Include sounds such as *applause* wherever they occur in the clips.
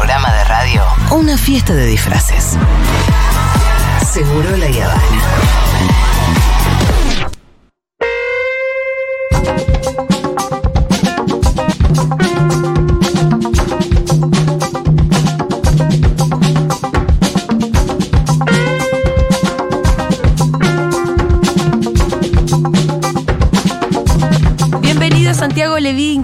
programa de radio o una fiesta de disfraces. Seguro la Habana.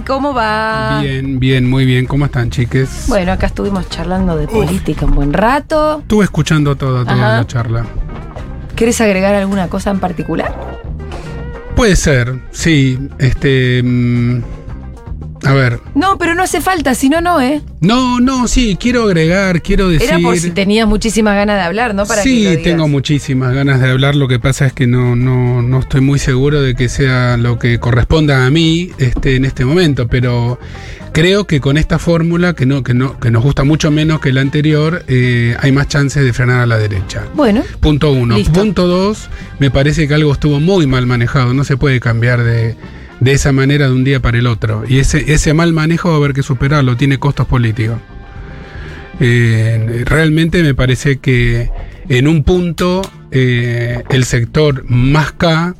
¿Cómo va? Bien, bien, muy bien. ¿Cómo están, chiques? Bueno, acá estuvimos charlando de política un buen rato. Estuve escuchando toda, toda Ajá. la charla. ¿Quieres agregar alguna cosa en particular? Puede ser, sí. Este. mm, a ver. No, pero no hace falta, si no, no, ¿eh? No, no, sí, quiero agregar, quiero decir. Era por si tenías muchísimas ganas de hablar, ¿no? Para que lo sí, digas. tengo muchísimas ganas de hablar. Lo que pasa es que no, no, no estoy muy seguro de que sea lo que corresponda a mí este, en este momento, pero creo que con esta fórmula, que no, que no, que nos gusta mucho menos que la anterior, eh, hay más chances de frenar a la derecha. Bueno, Punto uno. Listo. Punto dos, me parece que algo estuvo muy mal manejado. No se puede cambiar de, de esa manera de un día para el otro. Y ese, ese mal manejo va a haber que superarlo, tiene costos políticos. Eh, realmente me parece que en un punto eh, el sector más K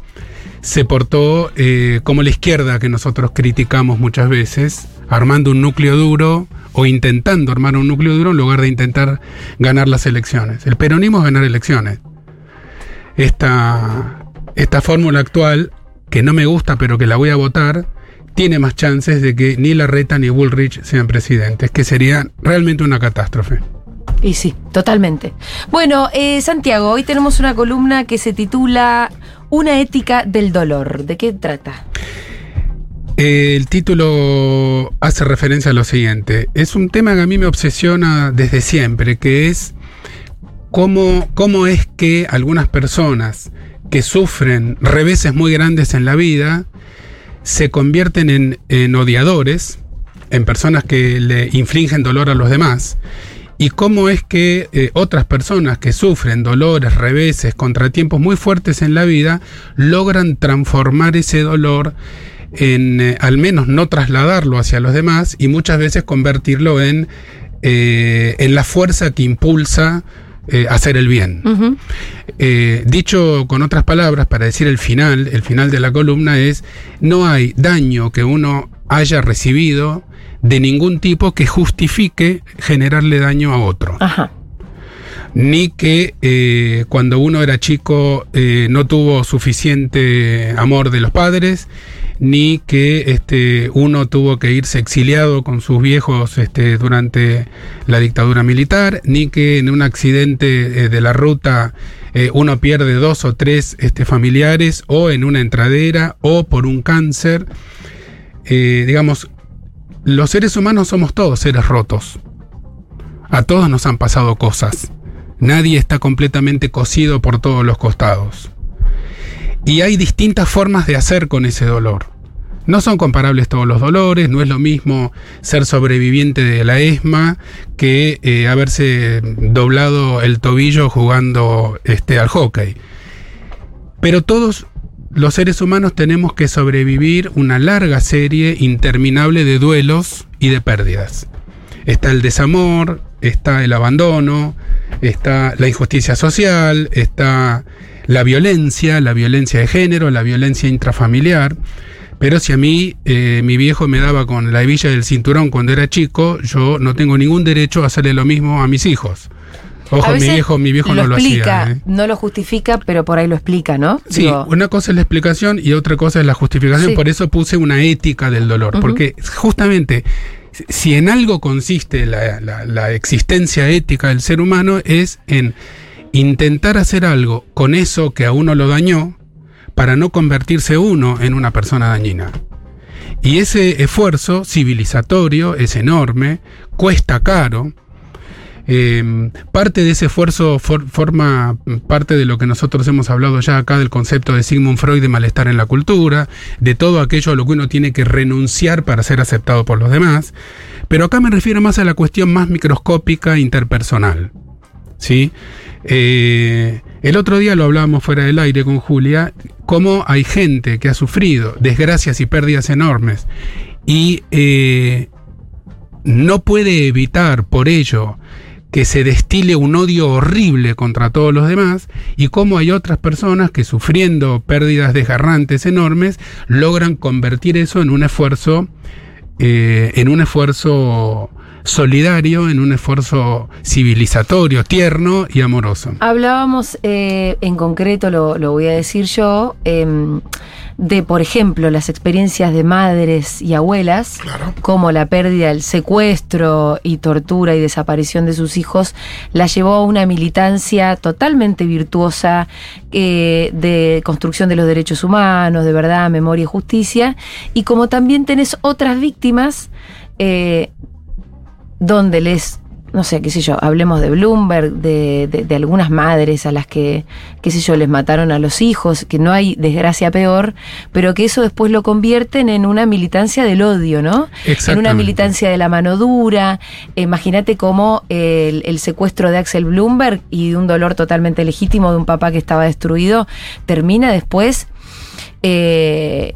se portó eh, como la izquierda que nosotros criticamos muchas veces, armando un núcleo duro o intentando armar un núcleo duro en lugar de intentar ganar las elecciones. El peronismo es ganar elecciones. Esta, esta fórmula actual, que no me gusta pero que la voy a votar, tiene más chances de que ni Larreta ni Bullrich sean presidentes, que sería realmente una catástrofe. y sí, totalmente. Bueno, eh, Santiago, hoy tenemos una columna que se titula Una ética del dolor. ¿De qué trata? El título hace referencia a lo siguiente. Es un tema que a mí me obsesiona desde siempre, que es cómo, cómo es que algunas personas que sufren reveses muy grandes en la vida se convierten en, en odiadores, en personas que le infligen dolor a los demás. Y cómo es que eh, otras personas que sufren dolores, reveses, contratiempos muy fuertes en la vida, logran transformar ese dolor en eh, al menos no trasladarlo hacia los demás y muchas veces convertirlo en, eh, en la fuerza que impulsa eh, hacer el bien. Eh, dicho con otras palabras, para decir el final, el final de la columna es, no hay daño que uno haya recibido de ningún tipo que justifique generarle daño a otro Ajá. ni que eh, cuando uno era chico no tuvo suficiente amor de los padres, ni que este, uno tuvo que irse exiliado con sus viejos este, durante la dictadura militar, ni que en un accidente eh, de la ruta eh, uno pierde dos o tres este, familiares, o en una entradera, o por un cáncer. Eh, digamos, los seres humanos somos todos seres rotos. A todos nos han pasado cosas. Nadie está completamente cosido por todos los costados. Y hay distintas formas de hacer con ese dolor. No son comparables todos los dolores, no es lo mismo ser sobreviviente de la ESMA que eh, haberse doblado el tobillo jugando este, al hockey. Pero todos los seres humanos tenemos que sobrevivir una larga serie interminable de duelos y de pérdidas. Está el desamor, está el abandono, está la injusticia social, está la violencia, la violencia de género, la violencia intrafamiliar. Pero si a mí eh, mi viejo me daba con la hebilla del cinturón cuando era chico, yo no tengo ningún derecho a hacerle lo mismo a mis hijos. Ojo, mi viejo, mi viejo lo no lo explica, hacía. ¿eh? no lo justifica, pero por ahí lo explica, ¿no? Sí, Digo, una cosa es la explicación y otra cosa es la justificación. Sí. Por eso puse una ética del dolor. Porque justamente, si en algo consiste la, la- la existencia ética del ser humano, es en intentar hacer algo con eso que a uno lo dañó para no convertirse uno en una persona dañina. Y ese esfuerzo civilizatorio es enorme, cuesta caro. Eh, parte de ese esfuerzo for- forma parte de lo que nosotros hemos hablado ya acá del concepto de Sigmund Freud de malestar en la cultura, de todo aquello a lo que uno tiene que renunciar para ser aceptado por los demás. Pero acá me refiero más a la cuestión más microscópica interpersonal. ¿sí? Eh, el otro día lo hablábamos fuera del aire con Julia, cómo hay gente que ha sufrido desgracias y pérdidas enormes y eh, no puede evitar por ello que se destile un odio horrible contra todos los demás y cómo hay otras personas que sufriendo pérdidas desgarrantes enormes logran convertir eso en un esfuerzo eh, en un esfuerzo solidario, en un esfuerzo civilizatorio, tierno y amoroso. Hablábamos eh, en concreto, lo, lo, voy a decir yo, eh, de, por ejemplo, las experiencias de madres y abuelas, Claro. como la pérdida, el secuestro y tortura y desaparición de sus hijos, la llevó a una militancia totalmente virtuosa eh, de construcción de los derechos humanos, de verdad, memoria y justicia. Y como también tenés otras víctimas, eh, donde les, no sé, qué sé yo, hablemos de Bloomberg, de, de- de algunas madres a las que, qué sé yo, les mataron a los hijos, que no hay desgracia peor, pero que eso después lo convierten en una militancia del odio, ¿no? En una militancia de la mano dura. Imagínate cómo el, el secuestro de Axel Bloomberg y un dolor totalmente legítimo de un papá que estaba destruido, termina después eh,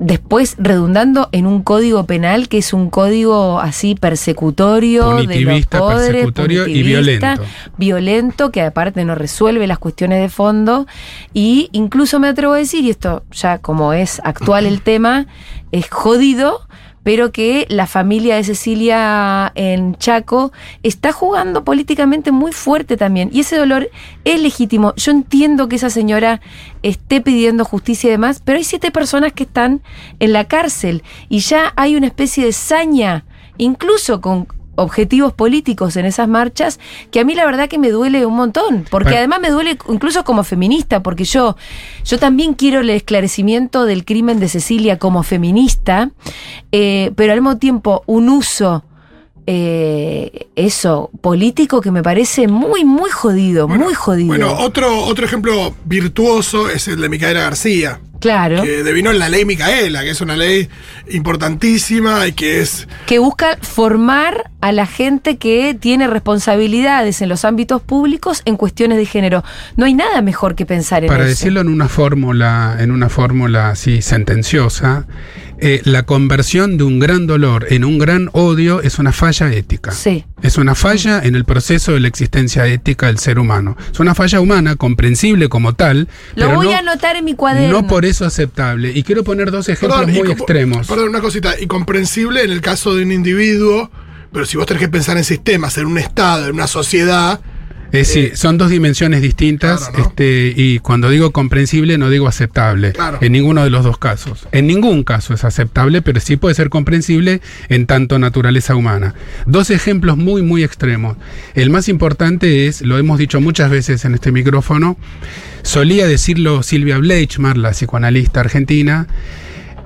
después redundando en un código penal que es un código así persecutorio de los persecutorio y violento. violento, que aparte no resuelve las cuestiones de fondo y incluso me atrevo a decir, y esto ya como es actual el tema, es jodido, pero que la familia de Cecilia en Chaco está jugando políticamente muy fuerte también. Y ese dolor es legítimo. Yo entiendo que esa señora esté pidiendo justicia y demás, pero hay siete personas que están en la cárcel y ya hay una especie de saña, incluso con objetivos políticos en esas marchas que a mí la verdad que me duele un montón porque Bueno. además me duele incluso como feminista porque yo yo también quiero el esclarecimiento del crimen de Cecilia como feminista eh, pero al mismo tiempo un uso eh, eso político que me parece muy muy jodido muy jodido Bueno, otro, otro ejemplo virtuoso es el de Micaela García, claro que devino en la ley Micaela, que es una ley importantísima y que es que busca formar a la gente que tiene responsabilidades en los ámbitos públicos en cuestiones de género. No hay nada mejor que pensar en Para eso. decirlo en una fórmula, en una fórmula así sentenciosa, eh, la conversión de un gran dolor en un gran odio es una falla ética. Sí. Es una falla en el proceso de la existencia ética del ser humano. Es una falla humana, comprensible como tal, Lo pero voy no, a anotar en mi cuaderno. no por eso aceptable. Y quiero poner dos ejemplos Perdón, muy extremos. Perdón, una cosita. Y comprensible en el caso de un individuo, pero si vos tenés que pensar en sistemas, en un Estado, en una sociedad, Eh, sí, son dos dimensiones distintas Claro, ¿no? este, y cuando digo comprensible no digo aceptable Claro. en ninguno de los dos casos. En ningún caso es aceptable, pero sí puede ser comprensible en tanto naturaleza humana. Dos ejemplos muy, muy extremos. El más importante es, lo hemos dicho muchas veces en este micrófono, solía decirlo Silvia Bleichmar, la psicoanalista argentina,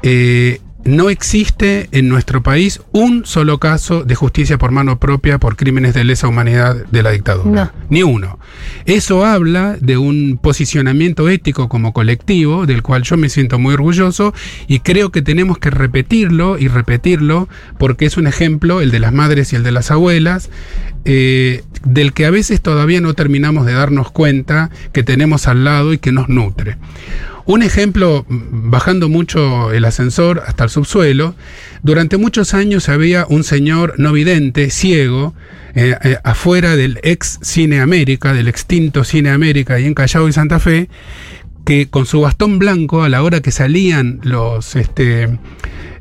eh, no existe en nuestro país un solo caso de justicia por mano propia por crímenes de lesa humanidad de la dictadura. No. Ni uno. Eso habla de un posicionamiento ético como colectivo, del cual yo me siento muy orgulloso y creo que tenemos que repetirlo y repetirlo porque es un ejemplo, el de las madres y el de las abuelas, eh, del que a veces todavía no terminamos de darnos cuenta que tenemos al lado y que nos nutre. Un ejemplo, bajando mucho el ascensor hasta el subsuelo, durante muchos años había un señor no vidente, ciego, eh, eh, afuera del ex Cine América, del extinto Cine América, ahí en Callao y Santa Fe, que con su bastón blanco, a la hora que salían los, este,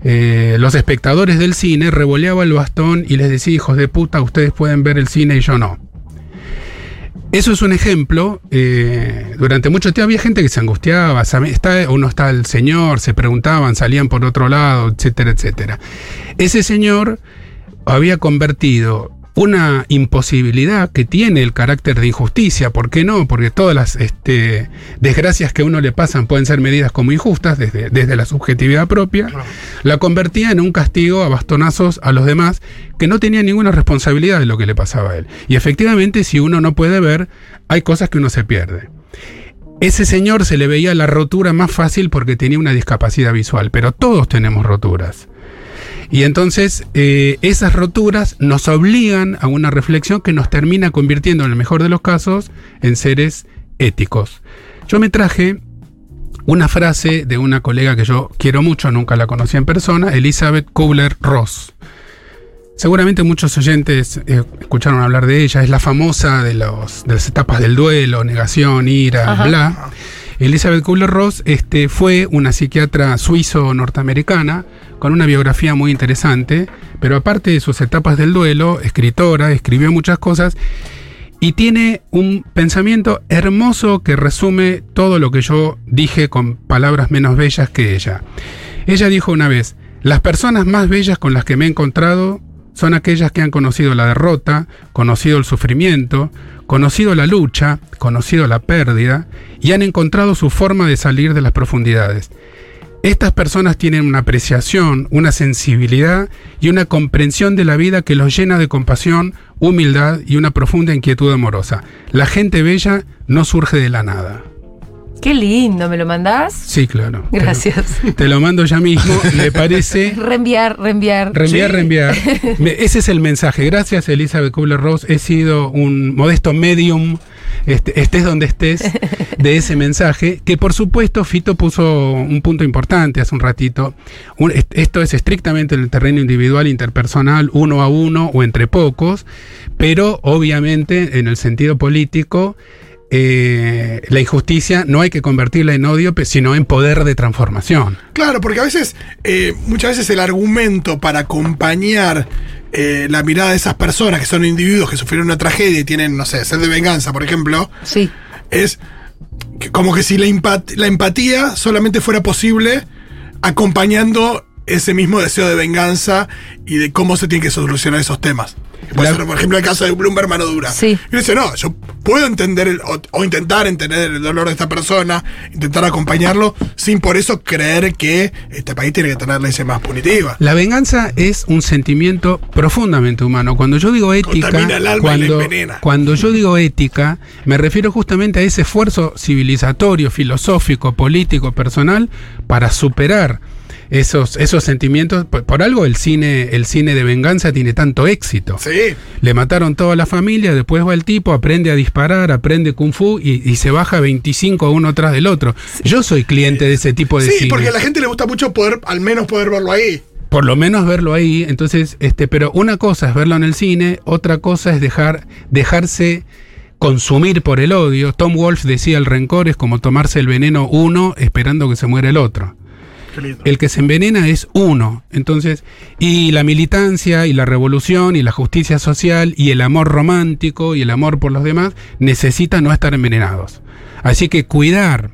eh, los espectadores del cine, revoleaba el bastón y les decía, hijos de puta, ustedes pueden ver el cine y yo no. Eso es un ejemplo. eh, durante mucho tiempo había gente que se angustiaba, está, o no está el señor, se preguntaban, salían por otro lado, etcétera, etcétera. Ese señor había convertido una imposibilidad que tiene el carácter de injusticia, ¿por qué no? Porque todas las este, desgracias que a uno le pasan pueden ser medidas como injustas desde, desde la subjetividad propia, la convertía en un castigo a bastonazos a los demás que no tenían ninguna responsabilidad de lo que le pasaba a él. Y efectivamente, si uno no puede ver, hay cosas que uno se pierde. Ese señor se le veía la rotura más fácil porque tenía una discapacidad visual, pero todos tenemos roturas. Y entonces eh, esas roturas nos obligan a una reflexión que nos termina convirtiendo, en el mejor de los casos, en seres éticos. Yo me traje una frase de una colega que yo quiero mucho, nunca la conocí en persona, Elizabeth Kubler-Ross. Seguramente muchos oyentes eh, escucharon hablar de ella. Es la famosa de, los, de las etapas del duelo, negación, ira, Ajá. bla. Elizabeth Kubler-Ross este, fue una psiquiatra suizo-norteamericana con una biografía muy interesante, pero aparte de sus etapas del duelo, escritora, escribió muchas cosas y tiene un pensamiento hermoso que resume todo lo que yo dije con palabras menos bellas que ella. Ella dijo una vez, las personas más bellas con las que me he encontrado son aquellas que han conocido la derrota, conocido el sufrimiento, conocido la lucha, conocido la pérdida y han encontrado su forma de salir de las profundidades. Estas personas tienen una apreciación, una sensibilidad y una comprensión de la vida que los llena de compasión, humildad y una profunda inquietud amorosa. La gente bella no surge de la nada. Qué lindo, ¿me lo mandás? Sí, claro. *laughs* Gracias. Te lo, te lo mando ya mismo. Me parece. *laughs* Reenviar, reenviar. Reenviar, Sí. reenviar. *laughs* Ese es el mensaje. Gracias, Elizabeth Kubler-Ross. He sido un modesto medium, este, estés donde estés, de ese mensaje. Que por supuesto, Fito puso un punto importante hace un ratito. Esto es estrictamente en el terreno individual, interpersonal, uno a uno o entre pocos. Pero obviamente, en el sentido político. Eh, la injusticia no hay que convertirla en odio, sino en poder de transformación. Claro, porque a veces, eh, muchas veces el argumento para acompañar eh, la mirada de esas personas que son individuos que sufrieron una tragedia y tienen, no sé, sed de venganza, por ejemplo, Sí. es que- como que si la, empat- la empatía solamente fuera posible acompañando ese mismo deseo de venganza y de cómo se tienen que solucionar esos temas. Puede La- ser, por ejemplo, el caso de Bloomberg mano dura. Sí. Y dice, no, yo puedo entender el- o, o intentar entender el dolor de esta persona, intentar acompañarlo, sin por eso creer que este país tiene que tener leyes más punitivas. La venganza es un sentimiento profundamente humano. Cuando yo digo ética, el alma y la cuando, cuando yo digo ética, me refiero justamente a ese esfuerzo civilizatorio, filosófico, político, personal para superar esos, esos sentimientos. Por, por algo el cine, el cine de venganza tiene tanto éxito. Sí. Le mataron toda la familia, después va el tipo, aprende a disparar, aprende kung fu y, y se baja 25 uno tras del otro. Yo soy cliente de ese tipo de Sí, cine porque a la gente le gusta mucho poder, al menos poder verlo ahí. por lo menos verlo ahí. Entonces, este, pero una cosa es verlo en el cine, otra cosa es dejar, dejarse consumir por el odio. Tom Wolfe decía el rencor es como tomarse el veneno uno esperando que se muera el otro. El que se envenena es uno. Entonces, y la militancia y la revolución y la justicia social y el amor romántico y el amor por los demás necesitan no estar envenenados. Así que cuidar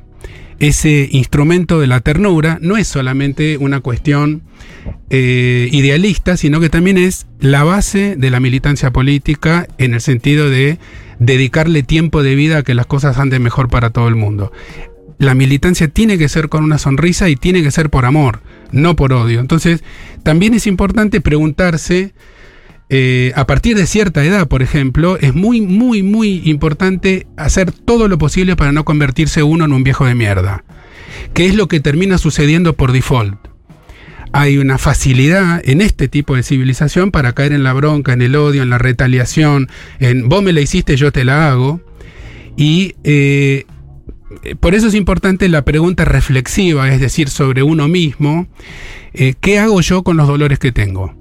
ese instrumento de la ternura no es solamente una cuestión eh, idealista, sino que también es la base de la militancia política en el sentido de dedicarle tiempo de vida a que las cosas anden mejor para todo el mundo la militancia tiene que ser con una sonrisa y tiene que ser por amor, no por odio. Entonces, también es importante preguntarse, eh, a partir de cierta edad, por ejemplo, es muy, muy, muy importante hacer todo lo posible para no convertirse uno en un viejo de mierda, que es lo que termina sucediendo por default. Hay una facilidad en este tipo de civilización para caer en la bronca, en el odio, en la retaliación, en vos me la hiciste, yo te la hago. Y eh, por eso es importante la pregunta reflexiva, es decir, sobre uno mismo, eh, ¿qué hago yo con los dolores que tengo?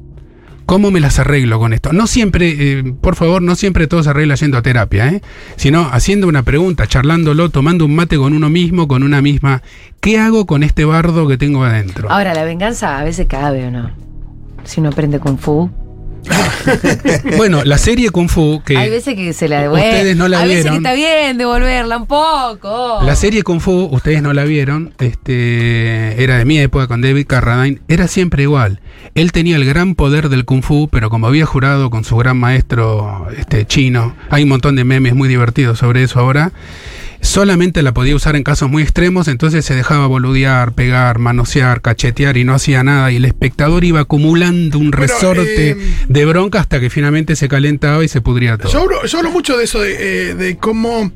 ¿Cómo me las arreglo con esto? No siempre, eh, por favor, no siempre todo se arregla yendo a terapia, ¿eh? sino haciendo una pregunta, charlándolo, tomando un mate con uno mismo, con una misma. ¿Qué hago con este bardo que tengo adentro? Ahora, la venganza a veces cabe o no. Si uno aprende Kung Fu. *laughs* Bueno, la serie Kung Fu, que Hay veces que se la devuelve. ustedes no la Hay veces que vieron. está bien devolverla un poco. La serie Kung Fu, ustedes no la vieron, este, era de mi época con David Carradine, era siempre igual. Él tenía el gran poder del Kung Fu, pero como había jurado con su gran maestro este, chino, hay un montón de memes muy divertidos sobre eso ahora, solamente la podía usar en casos muy extremos, entonces se dejaba boludear, pegar, manosear, cachetear y no hacía nada, y el espectador iba acumulando un Bueno, resorte eh, de bronca hasta que finalmente se calentaba y se pudría todo. Yo hablo, yo hablo mucho de eso, de, eh, de cómo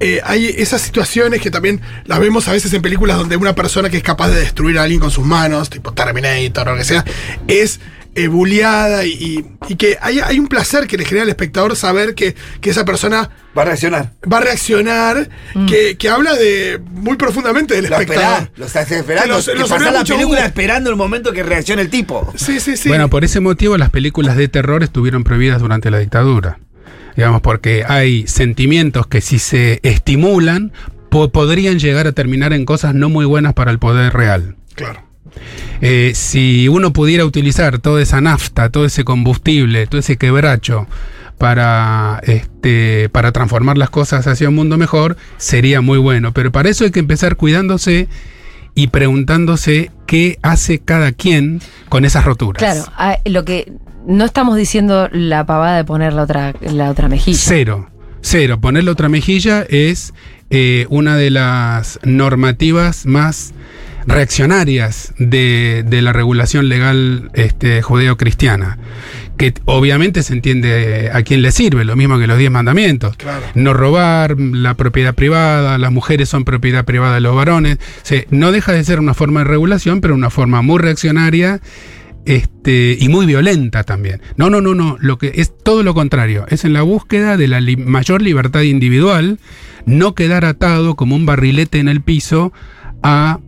eh, hay esas situaciones que también las vemos a veces en películas donde una persona que es capaz de destruir a alguien con sus manos, tipo Terminator o lo que sea, es eh, bulleada y, y- y que hay, hay un placer que le genera al espectador saber que, que esa persona Va a reaccionar. va a reaccionar, que, que habla de muy profundamente del Lo espectador. esperás, lo estás esperando. Que los- Que los honra la película esperando el momento que reaccione el tipo. Sí, sí, sí. Bueno, por ese motivo las películas de terror estuvieron prohibidas durante la dictadura. Digamos, porque hay sentimientos que si se estimulan po- podrían llegar a terminar en cosas no muy buenas para el poder real. claro. Eh, si uno pudiera utilizar toda esa nafta, todo ese combustible, todo ese quebracho para, este, para transformar las cosas hacia un mundo mejor, sería muy bueno. Pero para eso hay que empezar cuidándose y preguntándose qué hace cada quien con esas roturas. Claro, lo que no estamos diciendo la pavada de poner la otra, la otra mejilla. Cero. Cero. Ponerle otra mejilla es eh, una de las normativas más reaccionarias de, de la regulación legal este, judeo-cristiana. Que obviamente se entiende a quién le sirve, lo mismo que los diez mandamientos. Claro. No robar, la propiedad privada, las mujeres son propiedad privada de los varones. Se- no deja de ser una forma de regulación, pero una forma muy reaccionaria este, y muy violenta también. No, no, no, no. Lo que es todo lo contrario. Es en la búsqueda de la li- mayor libertad individual, no quedar atado como un barrilete en el piso a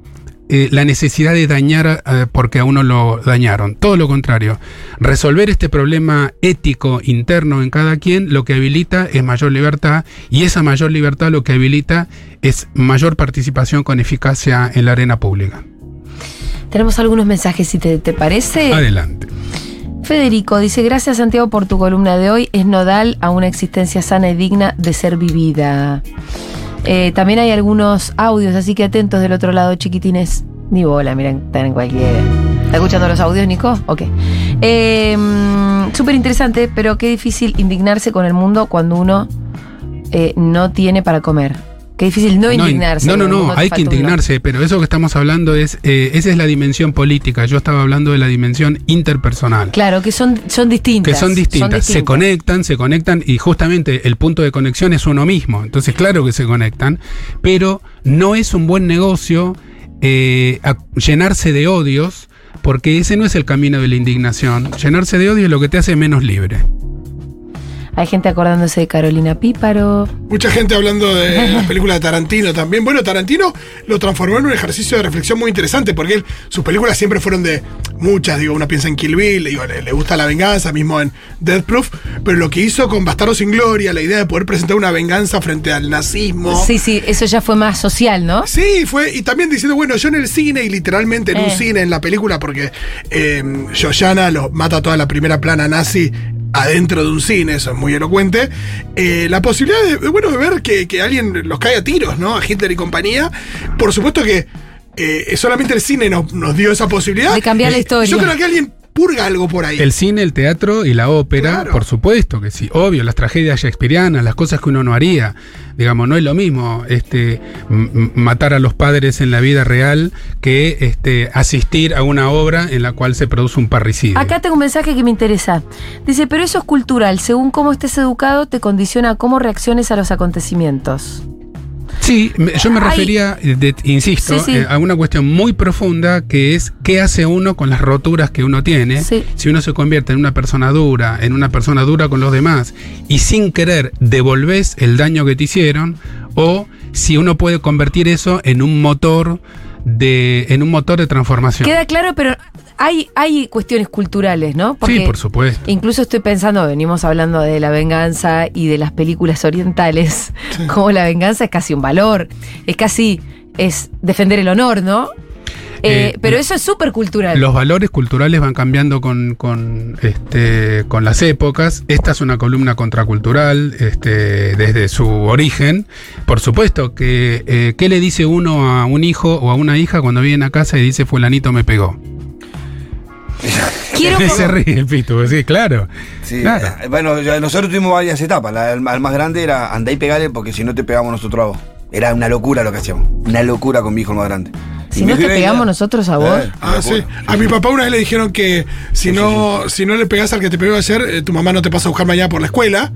eh, la necesidad de dañar eh, porque a uno lo dañaron. Todo lo contrario. Resolver este problema ético interno en cada quien lo que habilita es mayor libertad y esa mayor libertad lo que habilita es mayor participación con eficacia en la arena pública. Tenemos algunos mensajes, si te, te parece. Adelante. Federico dice, gracias Santiago por tu columna de hoy. Es nodal a una existencia sana y digna de ser vivida. Eh, también hay algunos audios, así que atentos del otro lado, chiquitines. Ni bola, miren, están en cualquiera. ¿Está escuchando los audios, Nico? Ok. Eh, mm, Súper interesante, pero qué difícil indignarse con el mundo cuando uno eh, no tiene para comer. Qué difícil no indignarse. No, no, no, hay que indignarse, pero eso que estamos hablando es, eh, esa es la dimensión política. Yo estaba hablando de la dimensión interpersonal. Claro, que son, son distintas. Que son distintas, se conectan, se conectan y justamente el punto de conexión es uno mismo. Entonces, claro que se conectan, pero no es un buen negocio eh, a- llenarse de odios, porque ese no es el camino de la indignación. Llenarse de odio es lo que te hace menos libre. Hay gente acordándose de Carolina Píparo. Mucha gente hablando de las películas de Tarantino también. Bueno, Tarantino lo transformó en un ejercicio de reflexión muy interesante porque él, sus películas siempre fueron de muchas. Digo, uno piensa en Kill Bill, digo, le, le gusta la venganza, mismo en Death Proof. Pero lo que hizo con Bastardo sin Gloria, la idea de poder presentar una venganza frente al nazismo. Sí, sí, eso ya fue más social, ¿no? Sí, fue, y también diciendo, bueno, yo en el cine, y literalmente en un Eh. cine, en la película, porque eh, Yoyana lo mata toda la primera plana nazi adentro de un cine, eso es muy elocuente. eh, la posibilidad de, bueno, de ver que, que alguien los cae a tiros, ¿no? A Hitler y compañía. Por supuesto que eh, solamente el cine nos, nos dio esa posibilidad. De cambiar la historia. Yo creo que alguien purga algo por ahí. El cine, el teatro y la ópera, Claro. por supuesto que sí, obvio, las tragedias shakespearianas, las cosas que uno no haría. Digamos, no es lo mismo este matar a los padres en la vida real que este asistir a una obra en la cual se produce un parricidio. Acá tengo un mensaje que me interesa. Dice, pero eso es cultural. Según cómo estés educado, te condiciona a cómo reacciones a los acontecimientos. Sí, me- yo me Ay. refería, eh, de- insisto, Sí, sí. eh, a una cuestión muy profunda que es qué hace uno con las roturas que uno tiene. Sí. Si uno se convierte en una persona dura, en una persona dura con los demás, y sin querer devolves el daño que te hicieron, o si uno puede convertir eso en un motor de, en un motor de transformación. Queda claro, pero hay, hay cuestiones culturales, ¿no? sí, por supuesto. Incluso estoy pensando, venimos hablando de la venganza y de las películas orientales, *laughs* como la venganza es casi un valor, es casi, es defender el honor, ¿no? Eh, Eh, pero eso es súper cultural. Los valores culturales van cambiando con, con, este, con las épocas. Esta es una columna contracultural este, desde su origen. Por supuesto que, eh, ¿qué le dice uno a un hijo o a una hija cuando viene a casa y dice fulanito me pegó? *laughs* Quiero Se ríe el pito, sí, claro. Sí, Claro. eh, bueno, nosotros tuvimos varias etapas. La, el, más grande era andá y pegale porque si no te pegamos nosotros a vos. Era una locura lo que hacíamos. Una locura con mi hijo el más grande. Si no te pegamos nosotros a vos. Eh, Ah, sí. A mi papá una vez le dijeron que si no, si no le pegas al que te pegó ayer, eh, tu mamá no te pasa a buscar mañana por la escuela.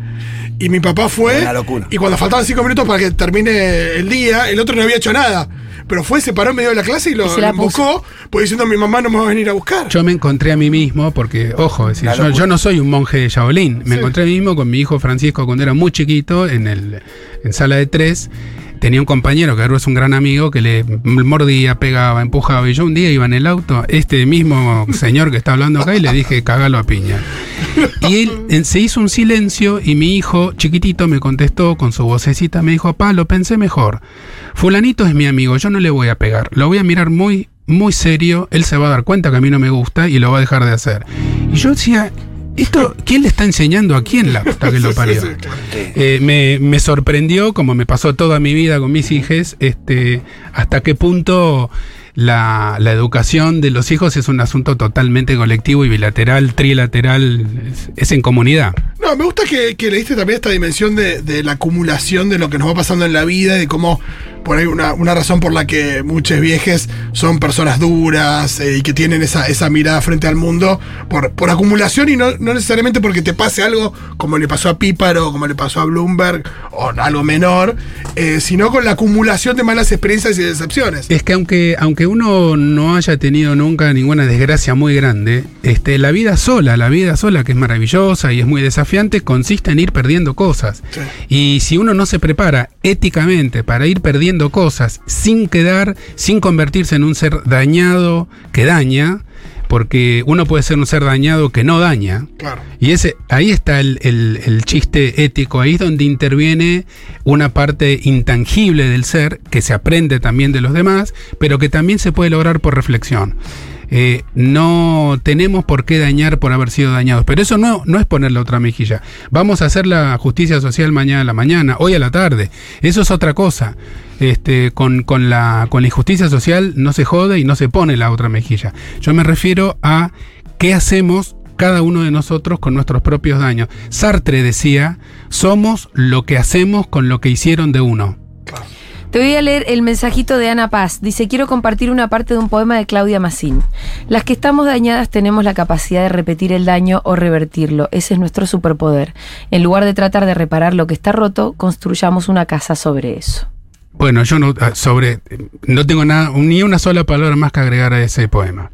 Y mi papá fue. Una locura. Y cuando faltaban cinco minutos para que termine el día, el otro no había hecho nada. Pero fue, se paró en medio de la clase y lo, Y lo pues diciendo mi mamá no me va a venir a buscar. Yo me encontré a mí mismo, porque, ojo, es decir, La yo, no soy un monje de Shaolin. Me Sí. encontré a mí mismo con mi hijo Francisco cuando era muy chiquito, en, el, en sala de tres. Tenía un compañero que ahora es un gran amigo que le mordía, pegaba, empujaba. Y yo un día iba en el auto, este mismo señor que está hablando acá, y le dije, cagalo a piña. Y él se hizo un silencio y mi hijo chiquitito me contestó con su vocecita, me dijo, papá, lo pensé mejor. Fulanito es mi amigo, yo no le voy a pegar, lo voy a mirar muy, muy serio, él se va a dar cuenta que a mí no me gusta y lo va a dejar de hacer. Y yo decía, esto, ¿quién le está enseñando a quién la puta que lo *laughs* Sí, parió? sí. Eh, me, me sorprendió, como me pasó toda mi vida con mis hijos, este, hasta qué punto la, la educación de los hijos es un asunto totalmente colectivo y bilateral, trilateral, es, es en comunidad. No, me gusta que, que le diste también esta dimensión de, de la acumulación de lo que nos va pasando en la vida, de cómo por ahí una, una razón por la que muchos viejes son personas duras eh, y que tienen esa, esa mirada frente al mundo por, por acumulación y no, no necesariamente porque te pase algo como le pasó a Píparo, como le pasó a Bloomberg o algo menor, eh, sino con la acumulación de malas experiencias y decepciones. Es que aunque, aunque uno no haya tenido nunca ninguna desgracia muy grande, este, la vida sola, la vida sola que es maravillosa y es muy desafiante, consiste en ir perdiendo cosas. Sí. Y si uno no se prepara éticamente para ir perdiendo cosas sin quedar, sin convertirse en un ser dañado que daña, porque uno puede ser un ser dañado que no daña, Claro. y ese, ahí está el, el- el chiste ético, ahí es donde interviene una parte intangible del ser, que se aprende también de los demás, pero que también se puede lograr por reflexión. Eh, no tenemos por qué dañar por haber sido dañados, pero eso no, no es poner la otra mejilla. Vamos a hacer la justicia social mañana a la mañana, hoy a la tarde. Eso es otra cosa. Este, con, con la, con la injusticia social no se jode y no se pone la otra mejilla. Yo me refiero a qué hacemos cada uno de nosotros con nuestros propios daños. Sartre decía, somos lo que hacemos con lo que hicieron de uno. Te voy a leer el mensajito de Ana Paz. Dice, quiero compartir una parte de un poema de Claudia Massín. Las que estamos dañadas tenemos la capacidad de repetir el daño o revertirlo. Ese es nuestro superpoder. En lugar de tratar de reparar lo que está roto, construyamos una casa sobre eso. Bueno, yo no, ah, sobre, no tengo nada, ni una sola palabra más que agregar a ese poema.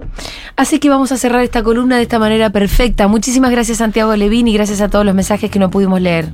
Así que vamos a cerrar esta columna de esta manera perfecta. Muchísimas gracias Santiago Levín y gracias a todos los mensajes que no pudimos leer.